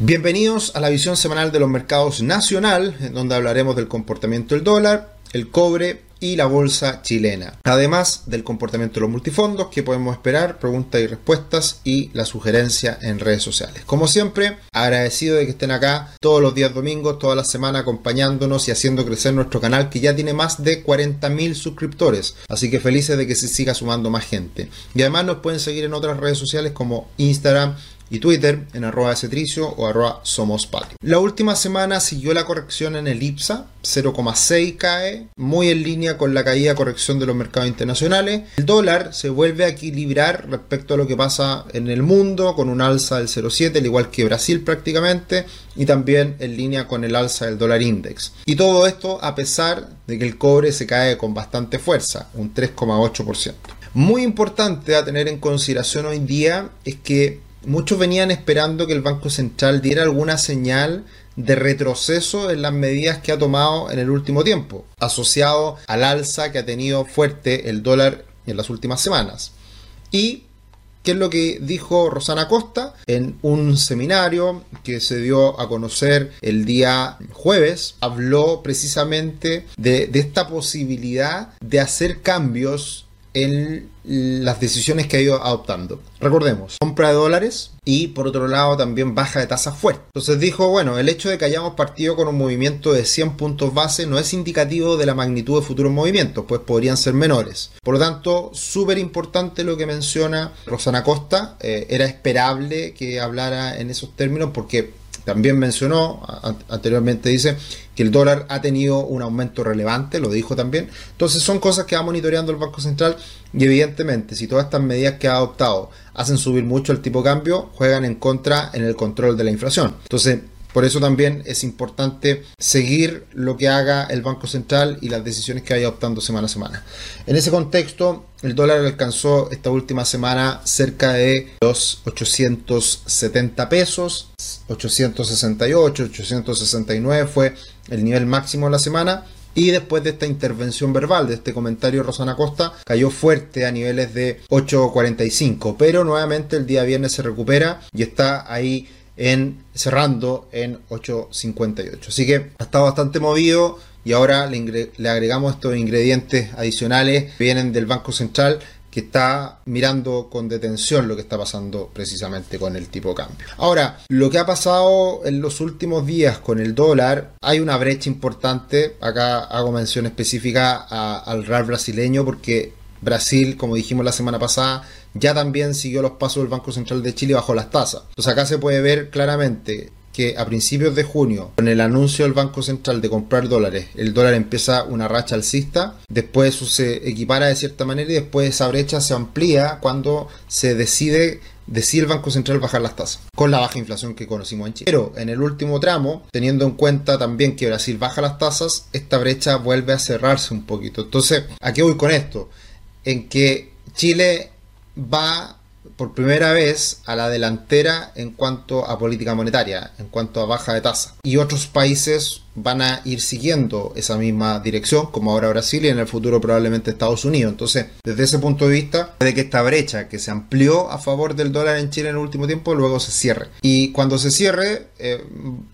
Bienvenidos a la visión semanal de los mercados nacional, en donde hablaremos del comportamiento del dólar, el cobre y la bolsa chilena. Además del comportamiento de los multifondos, que podemos esperar, preguntas y respuestas y la sugerencia en redes sociales. Como siempre, agradecido de que estén acá todos los días domingos, toda la semana acompañándonos y haciendo crecer nuestro canal que ya tiene más de 40.000 suscriptores. Así que felices de que se siga sumando más gente. Y además nos pueden seguir en otras redes sociales como Instagram, y Twitter en arroba cetricio o arroba somos La última semana siguió la corrección en el IPSA, 0,6 cae, muy en línea con la caída corrección de los mercados internacionales. El dólar se vuelve a equilibrar respecto a lo que pasa en el mundo, con un alza del 0,7, al igual que Brasil prácticamente, y también en línea con el alza del dólar index. Y todo esto a pesar de que el cobre se cae con bastante fuerza, un 3,8%. Muy importante a tener en consideración hoy día es que muchos venían esperando que el Banco Central diera alguna señal de retroceso en las medidas que ha tomado en el último tiempo, asociado al alza que ha tenido fuerte el dólar en las últimas semanas. Y ¿Qué es lo que dijo Rosana Costa en un seminario que se dio a conocer el día jueves? Habló precisamente de, de esta posibilidad de hacer cambios en las decisiones que ha ido adoptando. Recordemos, compra de dólares y por otro lado también baja de tasas fuerte. Entonces dijo, bueno, el hecho de que hayamos partido con un movimiento de 100 puntos base no es indicativo de la magnitud de futuros movimientos, pues podrían ser menores. Por lo tanto, súper importante lo que menciona Rosana Costa. Eh, era esperable que hablara en esos términos porque también mencionó, anteriormente dice, que el dólar ha tenido un aumento relevante, lo dijo también. Entonces son cosas que va monitoreando el Banco Central y evidentemente si todas estas medidas que ha adoptado hacen subir mucho el tipo de cambio, juegan en contra en el control de la inflación. Entonces por eso también es importante seguir lo que haga el Banco Central y las decisiones que vaya adoptando semana a semana. En ese contexto, el dólar alcanzó esta última semana cerca de los 870 pesos, 868, 869 fue el nivel máximo de la semana. Y después de esta intervención verbal, de este comentario Rosana Costa, cayó fuerte a niveles de 8.45. Pero nuevamente el día viernes se recupera y está ahí en cerrando en 8.58. Así que ha estado bastante movido y ahora le, agregamos estos ingredientes adicionales que vienen del Banco Central que está mirando con detención lo que está pasando precisamente con el tipo de cambio. Ahora, lo que ha pasado en los últimos días con el dólar, hay una brecha importante, acá hago mención específica al RAL brasileño porque Brasil, como dijimos la semana pasada, ya también siguió los pasos del Banco Central de Chile bajo las tasas. Entonces acá se puede ver claramente que a principios de junio, con el anuncio del Banco Central de comprar dólares, el dólar empieza una racha alcista, después eso se equipara de cierta manera y después esa brecha se amplía cuando se decide decir el Banco Central bajar las tasas, con la baja inflación que conocimos en Chile. Pero en el último tramo, teniendo en cuenta también que Brasil baja las tasas, esta brecha vuelve a cerrarse un poquito. Entonces, ¿a qué voy con esto? En que Chile va por primera vez a la delantera en cuanto a política monetaria, en cuanto a baja de tasa. Y otros países van a ir siguiendo esa misma dirección, como ahora Brasil y en el futuro probablemente Estados Unidos. Entonces, desde ese punto de vista, de que esta brecha que se amplió a favor del dólar en Chile en el último tiempo, luego se cierre. Y cuando se cierre, eh,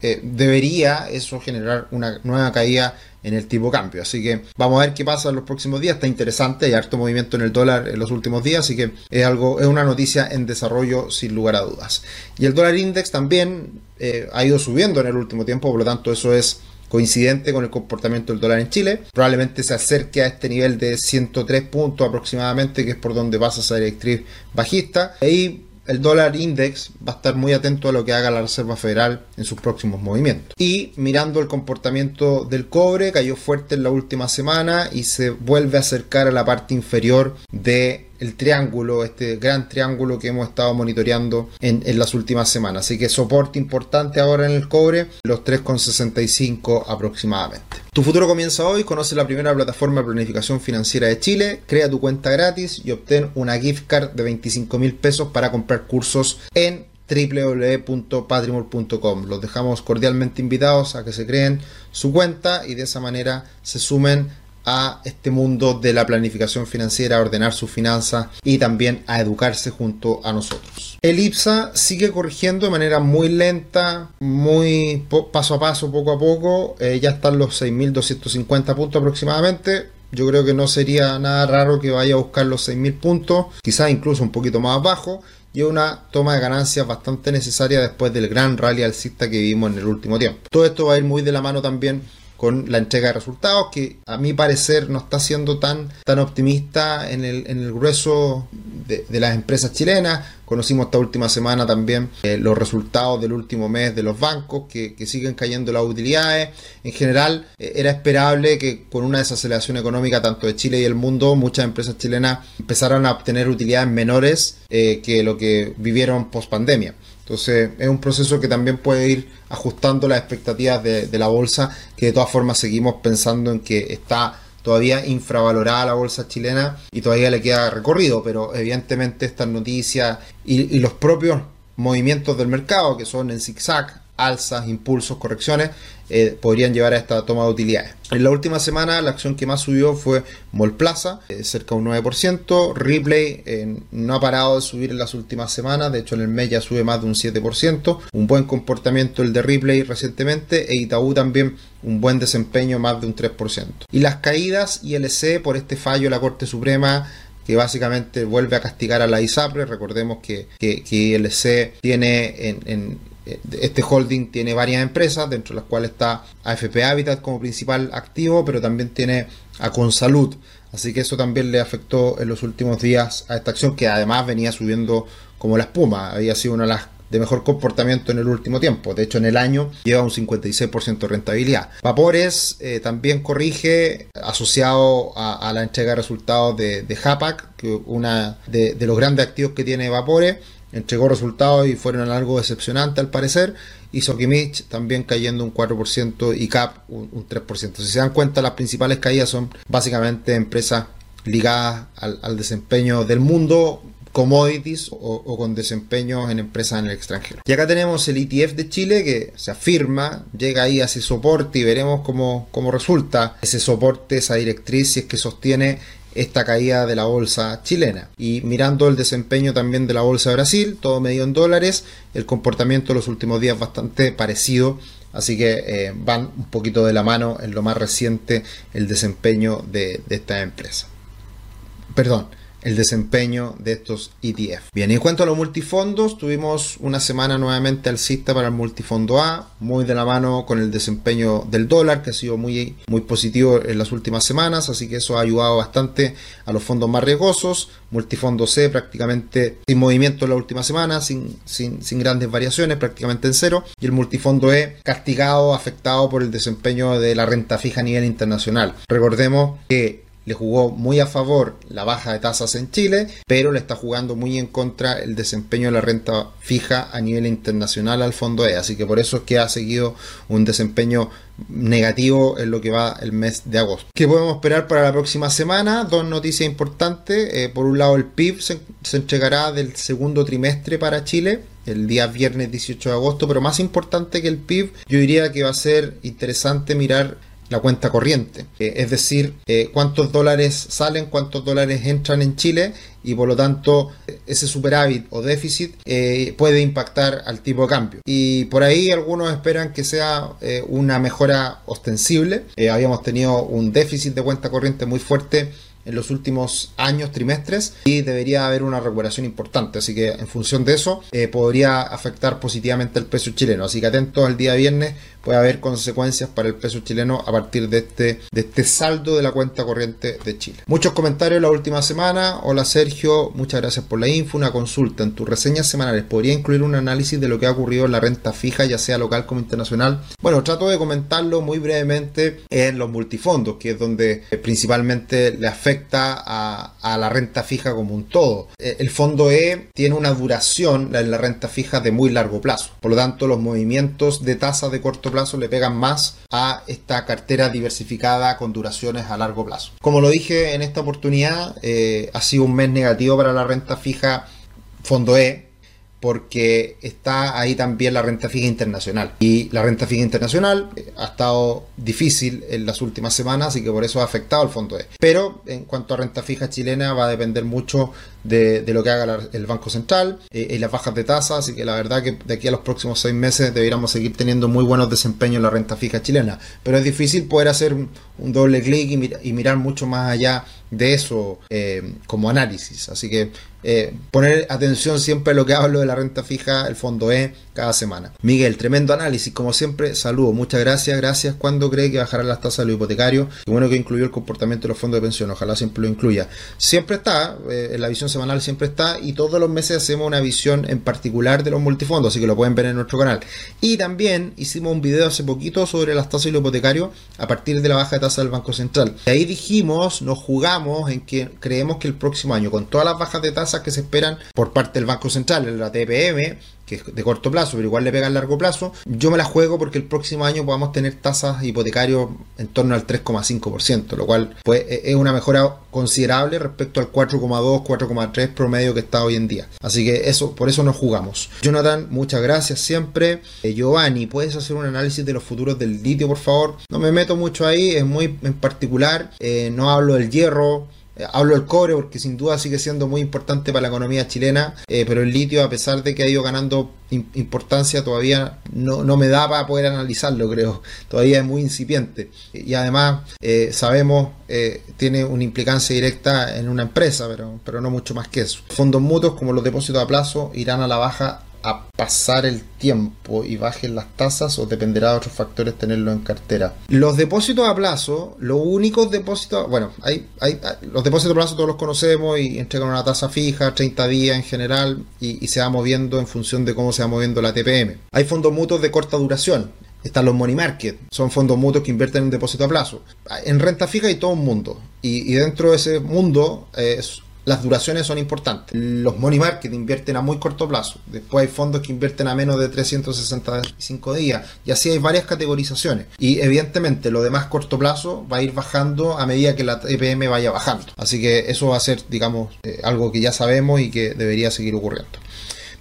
eh, debería eso generar una nueva caída en el tipo cambio. Así que vamos a ver qué pasa en los próximos días. Está interesante, hay harto movimiento en el dólar en los últimos días, así que es algo, es una noticia en desarrollo sin lugar a dudas. Y el dólar index también eh, ha ido subiendo en el último tiempo, por lo tanto eso es coincidente con el comportamiento del dólar en Chile. Probablemente se acerque a este nivel de 103 puntos aproximadamente, que es por donde pasa esa directriz bajista. Y el dólar index va a estar muy atento a lo que haga la Reserva Federal en sus próximos movimientos. Y mirando el comportamiento del cobre, cayó fuerte en la última semana y se vuelve a acercar a la parte inferior de el triángulo, este gran triángulo que hemos estado monitoreando en, las últimas semanas. Así que soporte importante ahora en el cobre, los 3,65 aproximadamente. Tu futuro comienza hoy, conoce la primera plataforma de planificación financiera de Chile, crea tu cuenta gratis y obtén una gift card de 25 mil pesos para comprar cursos en www.patrimor.com. Los dejamos cordialmente invitados a que se creen su cuenta y de esa manera se sumen a este mundo de la planificación financiera, ordenar sus finanzas y también a educarse junto a nosotros. El IPSA sigue corrigiendo de manera muy lenta, muy paso a paso, poco a poco. Eh, ya están los 6.250 puntos aproximadamente. Yo creo que no sería nada raro que vaya a buscar los 6.000 puntos, quizás incluso un poquito más abajo y una toma de ganancias bastante necesaria después del gran rally alcista que vivimos en el último tiempo. Todo esto va a ir muy de la mano también con la entrega de resultados, que a mi parecer no está siendo tan, tan optimista en el, en el grueso de, las empresas chilenas. Conocimos esta última semana también eh, los resultados del último mes de los bancos, que, siguen cayendo las utilidades. En general, eh, era esperable que con una desaceleración económica tanto de Chile y el mundo, muchas empresas chilenas empezaran a obtener utilidades menores eh, que lo que vivieron post pandemia. Entonces es un proceso que también puede ir ajustando las expectativas de, la bolsa, que de todas formas seguimos pensando en que está todavía infravalorada la bolsa chilena y todavía le queda recorrido, pero evidentemente estas noticias y, y los propios movimientos del mercado, que son en zigzag, alzas, impulsos, correcciones, eh, podrían llevar a esta toma de utilidades. En la última semana la acción que más subió fue Molplaza, eh, cerca de un 9%. Ripley eh, no ha parado de subir en las últimas semanas, de hecho en el mes ya sube más de un 7%. Un buen comportamiento el de Ripley recientemente e Itaú también un buen desempeño más de un 3%. Y las caídas ILC por este fallo de la Corte Suprema que básicamente vuelve a castigar a la ISAPRE. Recordemos que, que, ILC tiene en, eh, este holding tiene varias empresas, dentro de las cuales está AFP Habitat como principal activo, pero también tiene a Consalud. Así que eso también le afectó en los últimos días a esta acción, que además venía subiendo como la espuma. Había sido una de las de mejor comportamiento en el último tiempo. De hecho, en el año lleva un 56% de rentabilidad. Vapores eh, también corrige asociado a, la entrega de resultados de, de Hapac, que una de los grandes activos que tiene Vapores entregó resultados y fueron algo decepcionante al parecer. Y Sokimich también cayendo un 4% y CAP un, 3%. Si se dan cuenta, las principales caídas son básicamente empresas ligadas al, desempeño del mundo, commodities o, con desempeño en empresas en el extranjero. Y acá tenemos el ETF de Chile que se afirma, llega ahí a ese soporte y veremos cómo, cómo resulta ese soporte, esa directriz, si es que sostiene esta caída de la bolsa chilena. Y mirando el desempeño también de la bolsa de Brasil, todo medio en dólares, el comportamiento de los últimos días bastante parecido. Así que eh, van un poquito de la mano en lo más reciente el desempeño de, de esta empresa. Perdón, el desempeño de estos ETF. Bien, y en cuanto a los multifondos, tuvimos una semana nuevamente alcista para el multifondo A, muy de la mano con el desempeño del dólar, que ha sido muy, muy positivo en las últimas semanas, así que eso ha ayudado bastante a los fondos más riesgosos. Multifondo C prácticamente sin movimiento en la última semana, sin, sin, sin grandes variaciones, prácticamente en cero. Y el multifondo E castigado, afectado por el desempeño de la renta fija a nivel internacional. Recordemos que le jugó muy a favor la baja de tasas en Chile, pero le está jugando muy en contra el desempeño de la renta fija a nivel internacional al fondo E. Así que por eso es que ha seguido un desempeño negativo en lo que va el mes de agosto. ¿Qué podemos esperar para la próxima semana? Dos noticias importantes. Eh, por un lado, el PIB se, se entregará del segundo trimestre para Chile el día viernes 18 de agosto, pero más importante que el PIB, yo diría que va a ser interesante mirar la cuenta corriente. Eh, es decir, eh, cuántos dólares salen, cuántos dólares entran en Chile y por lo tanto ese superávit o déficit eh, puede impactar al tipo de cambio. Y por ahí algunos esperan que sea una mejora ostensible. habíamos tenido un déficit de cuenta corriente muy fuerte en los últimos años, trimestres, y debería haber una recuperación importante. Así que en función de eso, podría afectar positivamente el peso chileno. Así que atentos al día viernes puede haber consecuencias para el peso chileno a partir de este, de este saldo de la cuenta corriente de Chile. Muchos comentarios la última semana. Hola Sergio, muchas gracias por la info. Una consulta en tus reseñas semanales. ¿Podría incluir un análisis de lo que ha ocurrido en la renta fija, ya sea local como internacional? Bueno, trato de comentarlo muy brevemente en los multifondos, que es donde principalmente le afecta a, a la renta fija como un todo. Eh, el fondo E tiene una duración en la renta fija de muy largo plazo. Por lo tanto, los movimientos de tasa de corto plazo le pegan más a esta cartera diversificada con duraciones a largo plazo. Como lo dije en esta oportunidad, eh, ha sido un mes negativo para la renta fija fondo E, porque está ahí también la renta fija internacional. Y la renta fija internacional eh, ha estado difícil en las últimas semanas, así que por eso ha afectado al fondo E. Pero en cuanto a renta fija chilena va a depender mucho de, lo que haga el Banco Central eh, y las bajas de tasas, así que la verdad que de aquí a los próximos seis meses deberíamos seguir teniendo muy buenos desempeños en la renta fija chilena. Pero es difícil poder hacer un, doble clic y, mirar mucho más allá de eso eh, como análisis. Así que eh, poner atención siempre a lo que hablo de la renta fija, el fondo E, cada semana. Miguel, tremendo análisis, como siempre, saludo, muchas gracias, gracias. ¿Cuándo cree que bajarán las tasas de los hipotecarios? Qué bueno que incluyó el comportamiento de los fondos de pensión, ojalá siempre lo incluya. Siempre está, eh, en la visión semanal siempre está, y todos los meses hacemos una visión en particular de los multifondos, así que lo pueden ver en nuestro canal. Y también hicimos un video hace poquito sobre las tasas de los hipotecarios a partir de la baja de tasa del Banco Central. Y ahí dijimos, nos jugamos en que creemos que el próximo año, con todas las bajas de tasas que se esperan por parte del Banco Central, en la TPM, que es de corto plazo, pero igual le pega a largo plazo, yo me la juego porque el próximo año podamos tener tasas hipotecarias en torno al 3,5%, lo cual pues, e-, es una mejora considerable respecto al 4,2, 4,3 promedio que está hoy en día. Así que eso, por eso nos jugamos. Jonathan, muchas gracias siempre. Eh, Giovanni, ¿puedes hacer un análisis de los futuros del litio, por favor? No me meto mucho ahí, es muy en particular, eh, no hablo del hierro hablo del cobre porque sin duda sigue siendo muy importante para la economía chilena, eh, pero el litio, a pesar de que ha ido ganando importancia, todavía no, me da para poder analizarlo, creo. Todavía es muy incipiente. Y además, eh, sabemos, tiene una implicancia directa en una empresa, pero, pero no mucho más que eso. Fondos mutuos, como los depósitos a plazo, irán a la baja a pasar el tiempo y bajen las tasas o dependerá de otros factores tenerlo en cartera. Los depósitos a plazo, los únicos depósitos, bueno, hay, hay, los depósitos a plazo todos los conocemos y entregan una tasa fija, 30 días en general, y, se va moviendo en función de cómo se va moviendo la TPM. Hay fondos mutuos de corta duración, están los money market, son fondos mutuos que invierten en depósito a plazo. En renta fija hay todo un mundo. Y, dentro de ese mundo eh, las duraciones son importantes. Los money market invierten a muy corto plazo. Después hay fondos que invierten a menos de 365 días. Y así hay varias categorizaciones. Y evidentemente lo de más corto plazo va a ir bajando a medida que la EPM vaya bajando. Así que eso va a ser, digamos, eh, algo que ya sabemos y que debería seguir ocurriendo.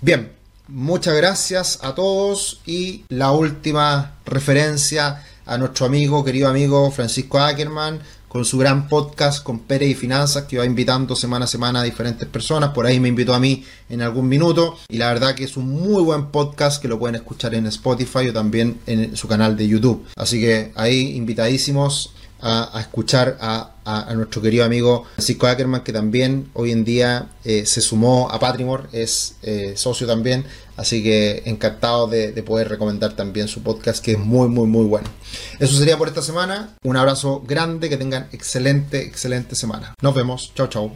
Bien, muchas gracias a todos. Y la última referencia a nuestro amigo, querido amigo Francisco Ackerman con su gran podcast con Pérez y Finanzas que va invitando semana a semana a diferentes personas. Por ahí me invitó a mí en algún minuto y la verdad que es un muy buen podcast que lo pueden escuchar en Spotify o también en su canal de YouTube. Así que ahí invitadísimos a, escuchar a, nuestro querido amigo Francisco Ackerman, que también hoy en día eh, se sumó a Patrimore, es eh, socio también, así que encantado de, de, poder recomendar también su podcast, que es muy, muy, muy bueno. Eso sería por esta semana. Un abrazo grande, que tengan excelente, excelente semana. Nos vemos. Chao, chao.